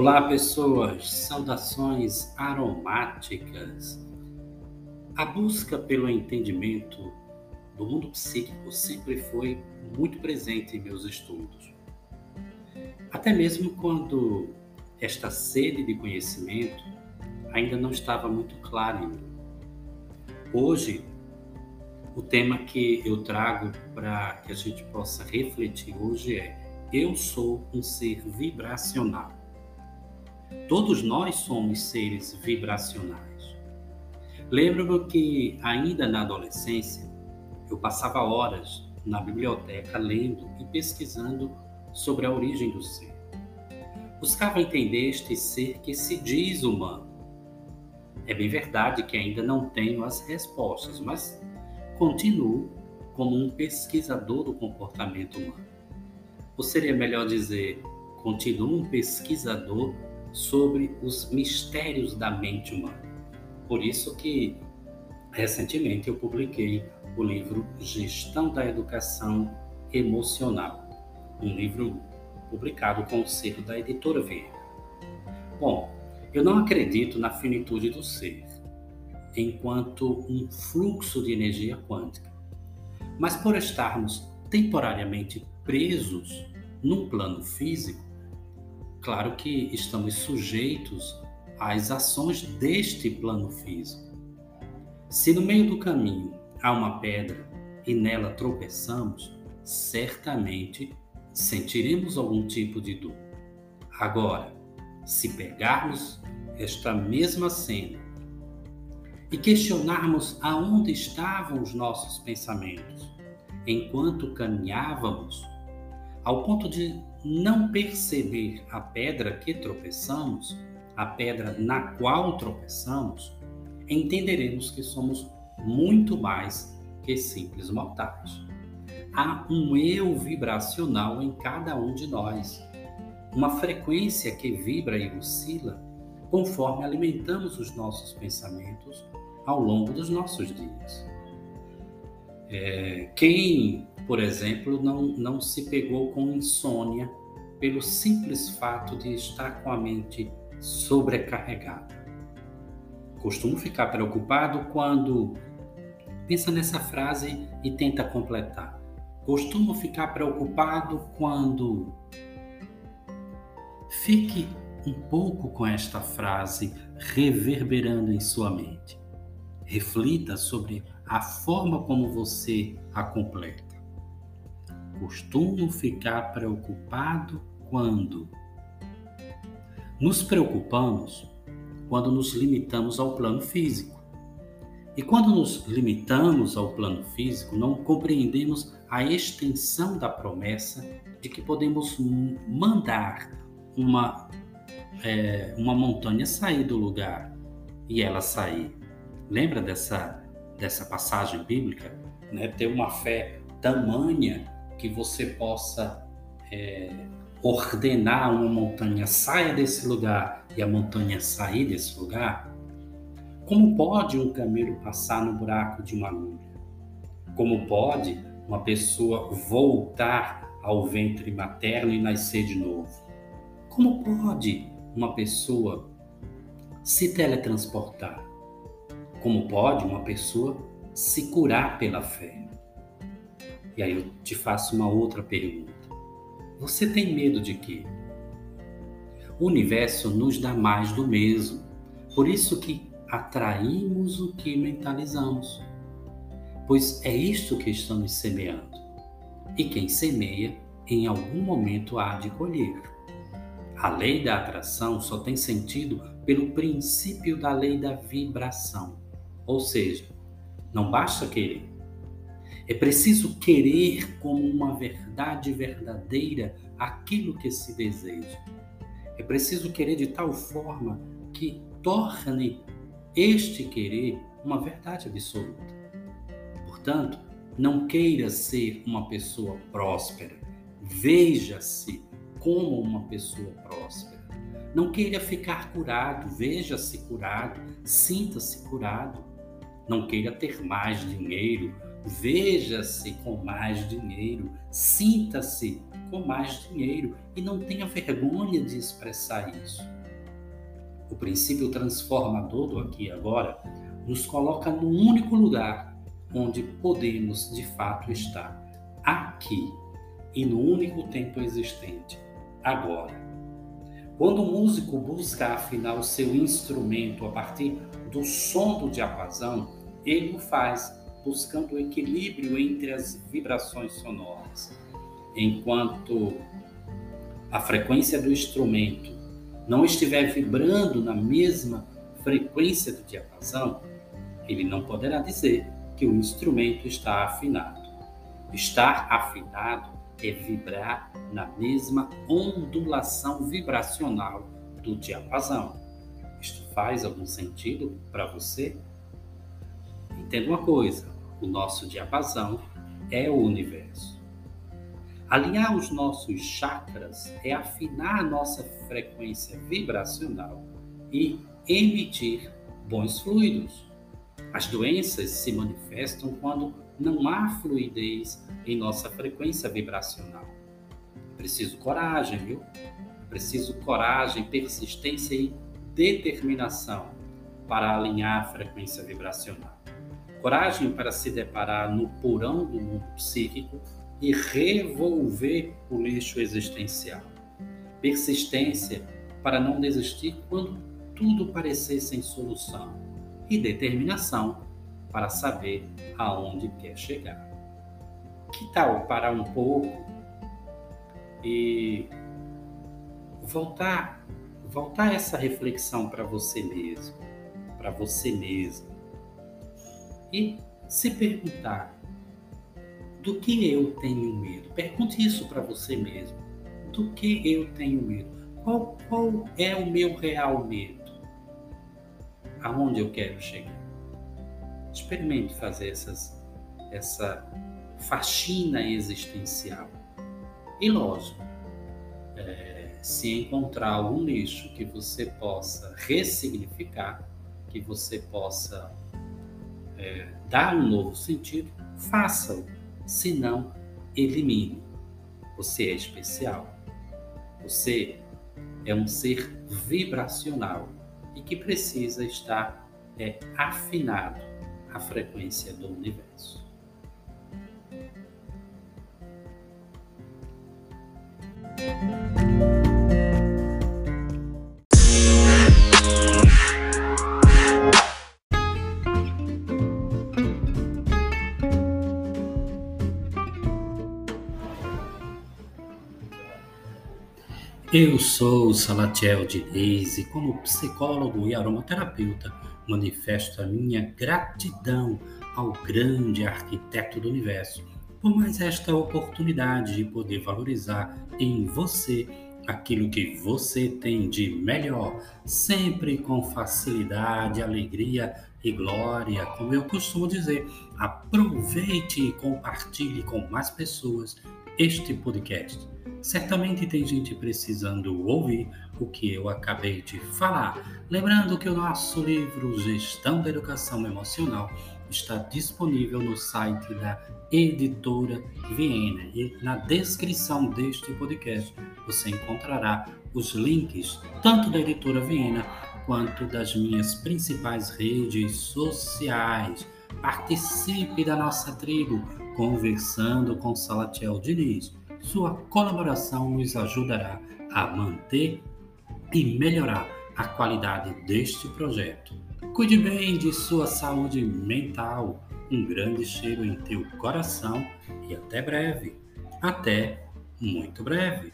Olá, pessoas, saudações aromáticas. A busca pelo entendimento do mundo psíquico sempre foi muito presente em meus estudos. Até mesmo quando esta sede de conhecimento ainda não estava muito clara em mim. Hoje, o tema que eu trago para que a gente possa refletir hoje é: eu sou um ser vibracional. Todos nós somos seres vibracionais. Lembro-me que, ainda na adolescência, eu passava horas na biblioteca lendo e pesquisando sobre a origem do ser. Buscava entender este ser que se diz humano. É bem verdade que ainda não tenho as respostas, mas continuo como um pesquisador do comportamento humano. Ou seria melhor dizer, continuo um pesquisador sobre os mistérios da mente humana. Por isso que recentemente eu publiquei o livro Gestão da Educação Emocional, um livro publicado com o selo da editora Verde. Bom, eu não acredito na finitude do ser enquanto um fluxo de energia quântica. Mas por estarmos temporariamente presos num plano físico, Claro que estamos sujeitos às ações deste plano físico. Se no meio do caminho há uma pedra e nela tropeçamos, certamente sentiremos algum tipo de dor. Agora, se pegarmos esta mesma cena e questionarmos aonde estavam os nossos pensamentos enquanto caminhávamos, ao ponto de não perceber a pedra que tropeçamos, a pedra na qual tropeçamos, entenderemos que somos muito mais que simples mortais. Há um eu vibracional em cada um de nós, uma frequência que vibra e oscila conforme alimentamos os nossos pensamentos ao longo dos nossos dias. É, quem por exemplo, não, não se pegou com insônia pelo simples fato de estar com a mente sobrecarregada. Costumo ficar preocupado quando pensa nessa frase e tenta completar. Costumo ficar preocupado quando fique um pouco com esta frase reverberando em sua mente. Reflita sobre a forma como você a completa. Costumo ficar preocupado quando nos preocupamos quando nos limitamos ao plano físico. E quando nos limitamos ao plano físico, não compreendemos a extensão da promessa de que podemos mandar uma, é, uma montanha sair do lugar e ela sair. Lembra dessa, dessa passagem bíblica? Né? Ter uma fé tamanha que você possa é, ordenar uma montanha saia desse lugar e a montanha sair desse lugar? Como pode um camelo passar no buraco de uma agulha? Como pode uma pessoa voltar ao ventre materno e nascer de novo? Como pode uma pessoa se teletransportar? Como pode uma pessoa se curar pela fé? E aí eu te faço uma outra pergunta. Você tem medo de quê? O universo nos dá mais do mesmo. Por isso que atraímos o que mentalizamos. Pois é isto que estamos semeando. E quem semeia, em algum momento há de colher. A lei da atração só tem sentido pelo princípio da lei da vibração. Ou seja, não basta querer. É preciso querer como uma verdade verdadeira aquilo que se deseja. É preciso querer de tal forma que torne este querer uma verdade absoluta. Portanto, não queira ser uma pessoa próspera. Veja-se como uma pessoa próspera. Não queira ficar curado, veja-se curado, sinta-se curado. Não queira ter mais dinheiro, veja-se com mais dinheiro, sinta-se com mais dinheiro e não tenha vergonha de expressar isso. O princípio transformador do aqui e agora nos coloca no único lugar onde podemos de fato estar, aqui e no único tempo existente, agora. Quando o músico busca afinar o seu instrumento a partir do som do diapasão, ele o faz buscando o equilíbrio entre as vibrações sonoras. Enquanto a frequência do instrumento não estiver vibrando na mesma frequência do diapasão, ele não poderá dizer que o instrumento está afinado. Estar afinado é vibrar na mesma ondulação vibracional do diapasão. Isto faz algum sentido para você? Entenda uma coisa: o nosso diapasão é o universo. Alinhar os nossos chakras é afinar a nossa frequência vibracional e emitir bons fluidos. As doenças se manifestam quando não há fluidez em nossa frequência vibracional. Preciso coragem, viu? Preciso coragem, persistência e determinação para alinhar a frequência vibracional. Coragem para se deparar no porão do mundo psíquico e revolver o lixo existencial. Persistência para não desistir quando tudo parecer sem solução. E determinação para saber aonde quer chegar. Que tal parar um pouco e voltar, voltar essa reflexão para você mesmo, para você mesmo. E se perguntar do que eu tenho medo? Pergunte isso para você mesmo. Do que eu tenho medo? Qual, qual é o meu real medo? Aonde eu quero chegar? Experimente fazer essas, essa faxina existencial. E lógico, é, se encontrar algum nicho que você possa ressignificar, que você possa é, dar um novo sentido, faça-o se não, elimine. Você é especial. Você é um ser vibracional e que precisa estar é, afinado à frequência do universo. Eu sou Salatiel Diniz e como psicólogo e aromaterapeuta manifesto a minha gratidão ao grande arquiteto do universo por mais esta oportunidade de poder valorizar em você aquilo que você tem de melhor, sempre com facilidade, alegria e glória. Como eu costumo dizer, aproveite e compartilhe com mais pessoas este podcast Certamente tem gente precisando ouvir o que eu acabei de falar. Lembrando que o nosso livro Gestão da Educação Emocional está disponível no site da Editora Viena e na descrição deste podcast você encontrará os links tanto da Editora Viena quanto das minhas principais redes sociais. Participe da nossa tribo conversando com Salatiel Diniz Sua colaboração nos ajudará a manter e melhorar a qualidade deste projeto. Cuide bem de sua saúde mental. Um grande cheiro em teu coração e até breve. Até muito breve.